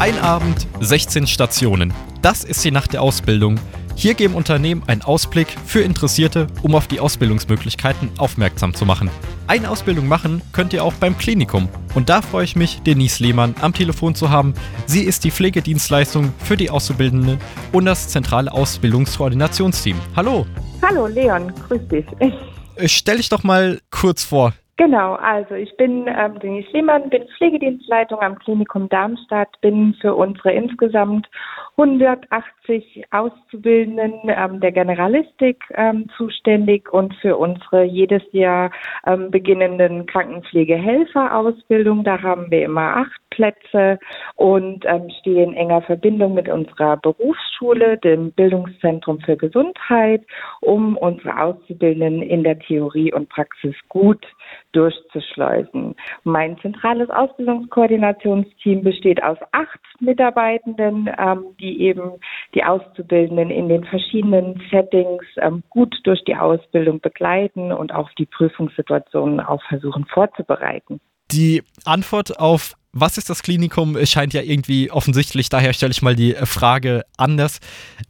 Ein Abend, 16 Stationen. Das ist die Nacht der Ausbildung. Hier geben Unternehmen einen Ausblick für Interessierte, um auf die Ausbildungsmöglichkeiten aufmerksam zu machen. Eine Ausbildung machen könnt ihr auch beim Klinikum. Und da freue ich mich, Denise Lehmann am Telefon zu haben. Sie ist die Pflegedienstleistung für die Auszubildenden und das zentrale Ausbildungskoordinationsteam. Hallo. Hallo Leon, grüß dich. Äh, Stell dich doch mal kurz vor. Genau, also ich bin ähm, Denise Lehmann, bin Pflegedienstleitung am Klinikum Darmstadt, bin für unsere insgesamt 180 Auszubildenden ähm, der Generalistik ähm, zuständig und für unsere jedes Jahr ähm, beginnenden Krankenpflegehelferausbildung. Da haben wir immer acht Plätze und ähm, stehe in enger Verbindung mit unserer Berufsschule, dem Bildungszentrum für Gesundheit, um unsere Auszubildenden in der Theorie und Praxis gut durchzuschleusen. Mein zentrales Ausbildungskoordinationsteam besteht aus acht Mitarbeitenden, ähm, die eben die Auszubildenden in den verschiedenen Settings ähm, gut durch die Ausbildung begleiten und auf die Prüfungssituationen auch versuchen vorzubereiten. Die Antwort auf was ist das Klinikum scheint ja irgendwie offensichtlich, daher stelle ich mal die Frage anders.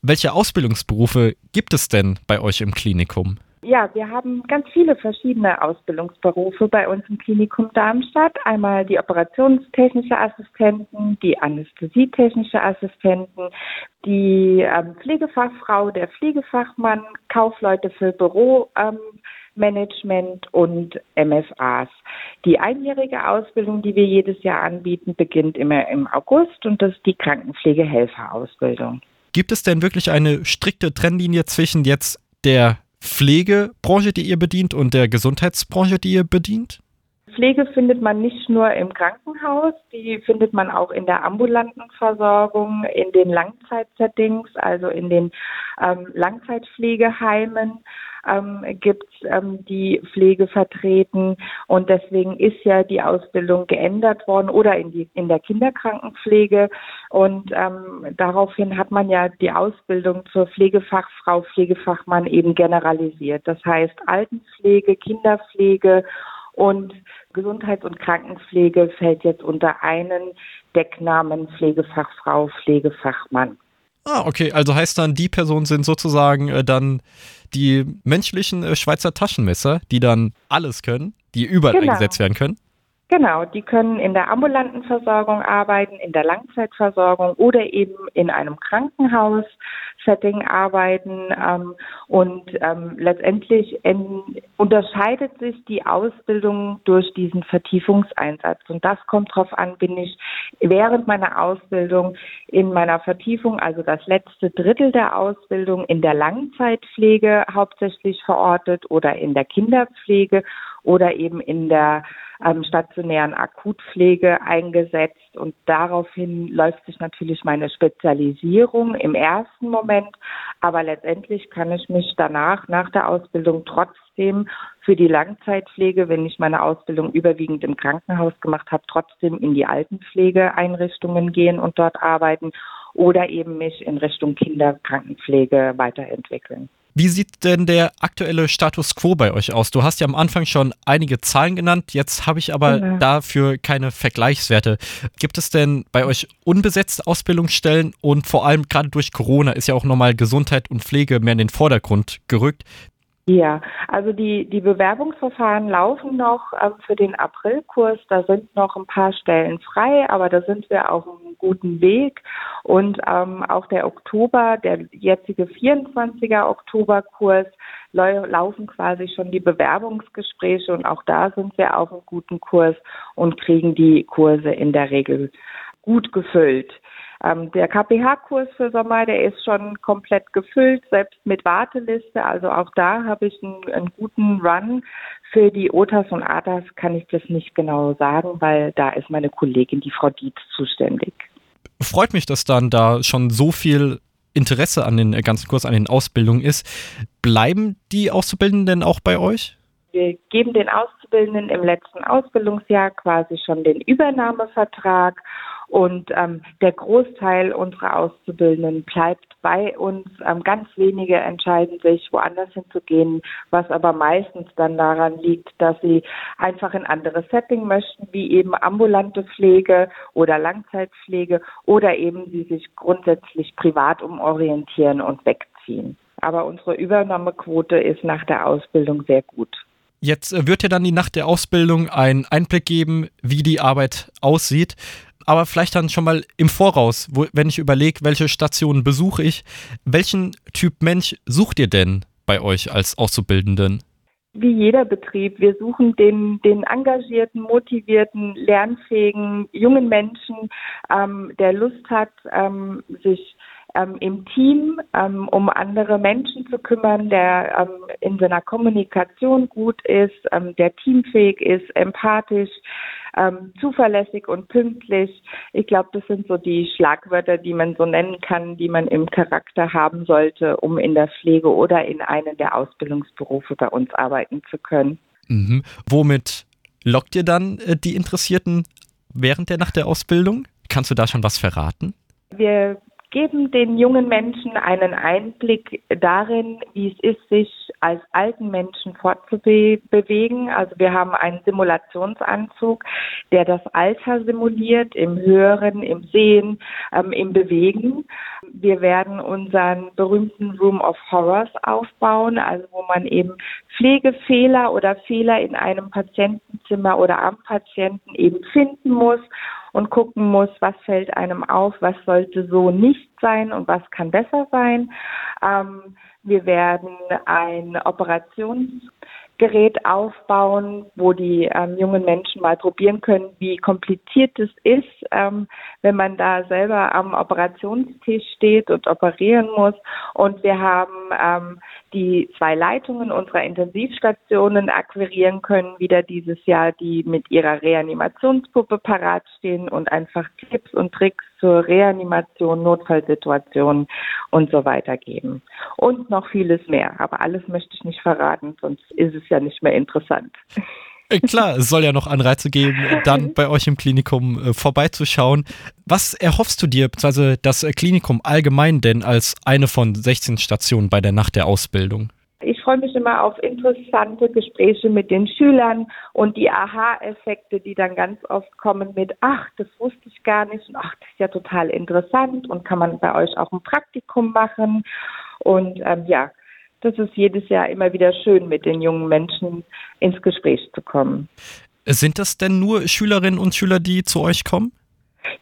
Welche Ausbildungsberufe gibt es denn bei euch im Klinikum? Ja, wir haben ganz viele verschiedene Ausbildungsberufe bei uns im Klinikum Darmstadt. Einmal die operationstechnische Assistenten, die anästhesietechnische Assistenten, die ähm, Pflegefachfrau, der Pflegefachmann, Kaufleute für Büro. Ähm, und MFAs. Die einjährige Ausbildung, die wir jedes Jahr anbieten, beginnt immer im August und das ist die Krankenpflegehelferausbildung. Gibt es denn wirklich eine strikte Trennlinie zwischen jetzt der Pflegebranche, die ihr bedient, und der Gesundheitsbranche, die ihr bedient? Pflege findet man nicht nur im Krankenhaus, die findet man auch in der ambulanten Versorgung, in den Langzeitsettings, also in den ähm, Langzeitpflegeheimen ähm, gibt es ähm, die Pflege vertreten und deswegen ist ja die Ausbildung geändert worden oder in die in der Kinderkrankenpflege und ähm, daraufhin hat man ja die Ausbildung zur Pflegefachfrau, Pflegefachmann eben generalisiert. Das heißt Altenpflege, Kinderpflege und Gesundheits- und Krankenpflege fällt jetzt unter einen Decknamen Pflegefachfrau, Pflegefachmann. Ah, okay. Also heißt dann, die Personen sind sozusagen äh, dann die menschlichen äh, Schweizer Taschenmesser, die dann alles können, die überall Genau. eingesetzt werden können. Genau, die können in der ambulanten Versorgung arbeiten, in der Langzeitversorgung oder eben in einem Krankenhaus-Setting arbeiten. Ähm, und ähm, letztendlich en, unterscheidet sich die Ausbildung durch diesen Vertiefungseinsatz. Und das kommt darauf an, bin ich während meiner Ausbildung in meiner Vertiefung, also das letzte Drittel der Ausbildung in der Langzeitpflege hauptsächlich verortet oder in der Kinderpflege oder eben in der ähm, stationären Akutpflege eingesetzt und daraufhin läuft sich natürlich meine Spezialisierung im ersten Moment, aber letztendlich kann ich mich danach, nach der Ausbildung trotzdem für die Langzeitpflege, wenn ich meine Ausbildung überwiegend im Krankenhaus gemacht habe, trotzdem in die Altenpflegeeinrichtungen gehen und dort arbeiten oder eben mich in Richtung Kinderkrankenpflege weiterentwickeln. Wie sieht denn der aktuelle Status quo bei euch aus? Du hast ja am Anfang schon einige Zahlen genannt, jetzt habe ich aber Ja. dafür keine Vergleichswerte. Gibt es denn bei euch unbesetzte Ausbildungsstellen und vor allem gerade durch Corona ist ja auch nochmal Gesundheit und Pflege mehr in den Vordergrund gerückt? Ja, also die, die Bewerbungsverfahren laufen noch ähm, für den Aprilkurs. Da sind noch ein paar Stellen frei, aber da sind wir auf einem guten Weg. Und ähm, auch der Oktober, der jetzige 24er Oktoberkurs, lau laufen quasi schon die Bewerbungsgespräche und auch da sind wir auf einem guten Kurs und kriegen die Kurse in der Regel gut gefüllt. Ähm, der KPH-Kurs für Sommer, der ist schon komplett gefüllt, selbst mit Warteliste. Also auch da habe ich einen, einen guten Run. Für die OTAS und ATAS kann ich das nicht genau sagen, weil da ist meine Kollegin, die Frau Dietz, zuständig. freut mich, dass dann da schon so viel Interesse an den ganzen Kurs, an den Ausbildungen ist. Bleiben die Auszubildenden auch bei euch? Wir geben den Auszubildenden im letzten Ausbildungsjahr quasi schon den Übernahmevertrag und ähm, der Großteil unserer Auszubildenden bleibt bei uns. Ähm, ganz wenige entscheiden sich, woanders hinzugehen, was aber meistens dann daran liegt, dass sie einfach ein anderes Setting möchten, wie eben ambulante Pflege oder Langzeitpflege oder eben sie sich grundsätzlich privat umorientieren und wegziehen. Aber unsere Übernahmequote ist nach der Ausbildung sehr gut. Jetzt äh, wird ja dann die Nacht der Ausbildung einen Einblick geben, wie die Arbeit aussieht aber vielleicht dann schon mal im Voraus, wo, wenn ich überlege, welche Stationen besuche ich, welchen Typ Mensch sucht ihr denn bei euch als Auszubildenden? Wie jeder Betrieb, wir suchen den, den engagierten, motivierten, lernfähigen jungen Menschen, ähm, der Lust hat, ähm, sich ähm, im Team ähm, um andere Menschen zu kümmern, der ähm, in seiner Kommunikation gut ist, ähm, der teamfähig ist, empathisch, ähm, zuverlässig und pünktlich. Ich glaube, das sind so die Schlagwörter, die man so nennen kann, die man im Charakter haben sollte, um in der Pflege oder in einem der Ausbildungsberufe bei uns arbeiten zu können. Mhm. Womit lockt ihr dann äh, die Interessierten während der Nacht der Ausbildung? Kannst du da schon was verraten? Wir geben den jungen Menschen einen Einblick darin, wie es ist, sich als alten Menschen fortzubewegen. Also wir haben einen Simulationsanzug, der das Alter simuliert, im Hören, im Sehen, ähm, im Bewegen. Wir werden unseren berühmten Room of Horrors aufbauen, also wo man eben Pflegefehler oder Fehler in einem Patientenzimmer oder am Patienten eben finden muss und gucken muss, was fällt einem auf, was sollte so nicht sein und was kann besser sein. Ähm, wir werden ein Operationsgerät aufbauen, wo die ähm, jungen Menschen mal probieren können, wie kompliziert es ist, ähm, wenn man da selber am Operationstisch steht und operieren muss. Und wir haben ähm, die zwei Leitungen unserer Intensivstationen akquirieren können, wieder dieses Jahr, die mit ihrer Reanimationspuppe parat stehen und einfach Tipps und Tricks zur Reanimation, Notfallsituationen und so weiter geben. Und noch vieles mehr. Aber alles möchte ich nicht verraten, sonst ist es ja nicht mehr interessant. Äh, klar, es soll ja noch Anreize geben, dann bei euch im Klinikum äh, vorbeizuschauen. Was erhoffst du dir, beziehungsweise das Klinikum allgemein denn als eine von 16 Stationen bei der Nacht der Ausbildung? Ich freue mich immer auf interessante Gespräche mit den Schülern und die Aha-Effekte, die dann ganz oft kommen mit, ach, das wusste ich gar nicht und ach, das ist ja total interessant und kann man bei euch auch ein Praktikum machen. Und ähm, ja, das ist jedes Jahr immer wieder schön, mit den jungen Menschen ins Gespräch zu kommen. Sind das denn nur Schülerinnen und Schüler, die zu euch kommen?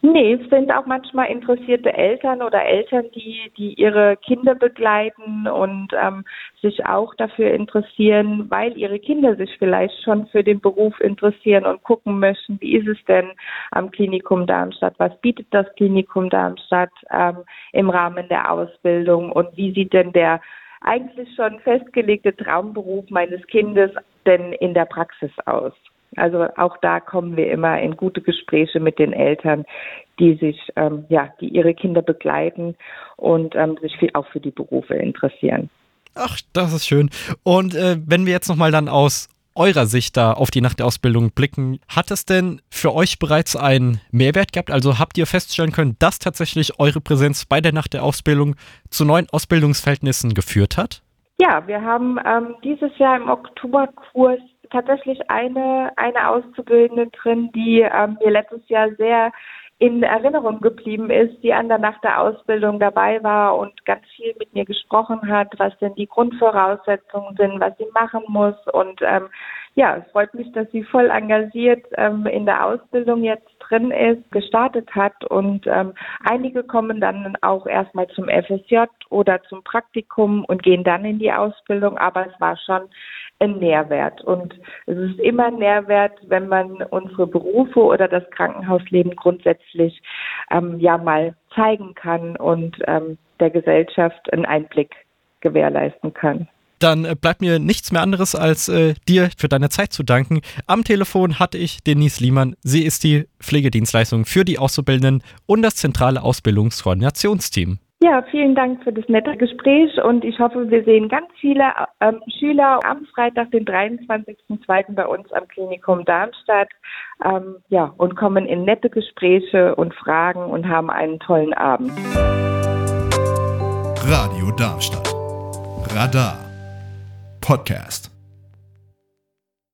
Nee, es sind auch manchmal interessierte Eltern oder Eltern, die, die ihre Kinder begleiten und ähm, sich auch dafür interessieren, weil ihre Kinder sich vielleicht schon für den Beruf interessieren und gucken möchten, wie ist es denn am Klinikum Darmstadt, was bietet das Klinikum Darmstadt ähm, im Rahmen der Ausbildung und wie sieht denn der eigentlich schon festgelegte Traumberuf meines Kindes denn in der Praxis aus? Also auch da kommen wir immer in gute Gespräche mit den Eltern, die sich, ähm, ja, die ihre Kinder begleiten und ähm, sich viel auch für die Berufe interessieren. Ach, das ist schön. Und äh, wenn wir jetzt nochmal dann aus eurer Sicht da auf die Nacht der Ausbildung blicken, hat es denn für euch bereits einen Mehrwert gehabt? Also habt ihr feststellen können, dass tatsächlich eure Präsenz bei der Nacht der Ausbildung zu neuen Ausbildungsverhältnissen geführt hat? Ja, wir haben ähm, dieses Jahr im Oktoberkurs tatsächlich eine, eine Auszubildende drin, die ähm, mir letztes Jahr sehr in Erinnerung geblieben ist, die an der Nacht der Ausbildung dabei war und ganz viel mit mir gesprochen hat, was denn die Grundvoraussetzungen sind, was sie machen muss. Und ähm, ja, es freut mich, dass sie voll engagiert ähm, in der Ausbildung jetzt drin ist, gestartet hat und ähm, einige kommen dann auch erstmal zum FSJ oder zum Praktikum und gehen dann in die Ausbildung, aber es war schon ein Nährwert. Und es ist immer ein Nährwert, wenn man unsere Berufe oder das Krankenhausleben grundsätzlich ähm, ja mal zeigen kann und ähm, der Gesellschaft einen Einblick gewährleisten kann. Dann äh, bleibt mir nichts mehr anderes, als äh, dir für deine Zeit zu danken. Am Telefon hatte ich Denise Liemann. Sie ist die Pflegedienstleistung für die Auszubildenden und das zentrale Ausbildungskoordinationsteam. Ja, vielen Dank für das nette Gespräch und ich hoffe, wir sehen ganz viele ähm, Schüler am Freitag, den 23.02. bei uns am Klinikum Darmstadt. Ähm, ja, und kommen in nette Gespräche und Fragen und haben einen tollen Abend. Radio Darmstadt. Radar. Podcast.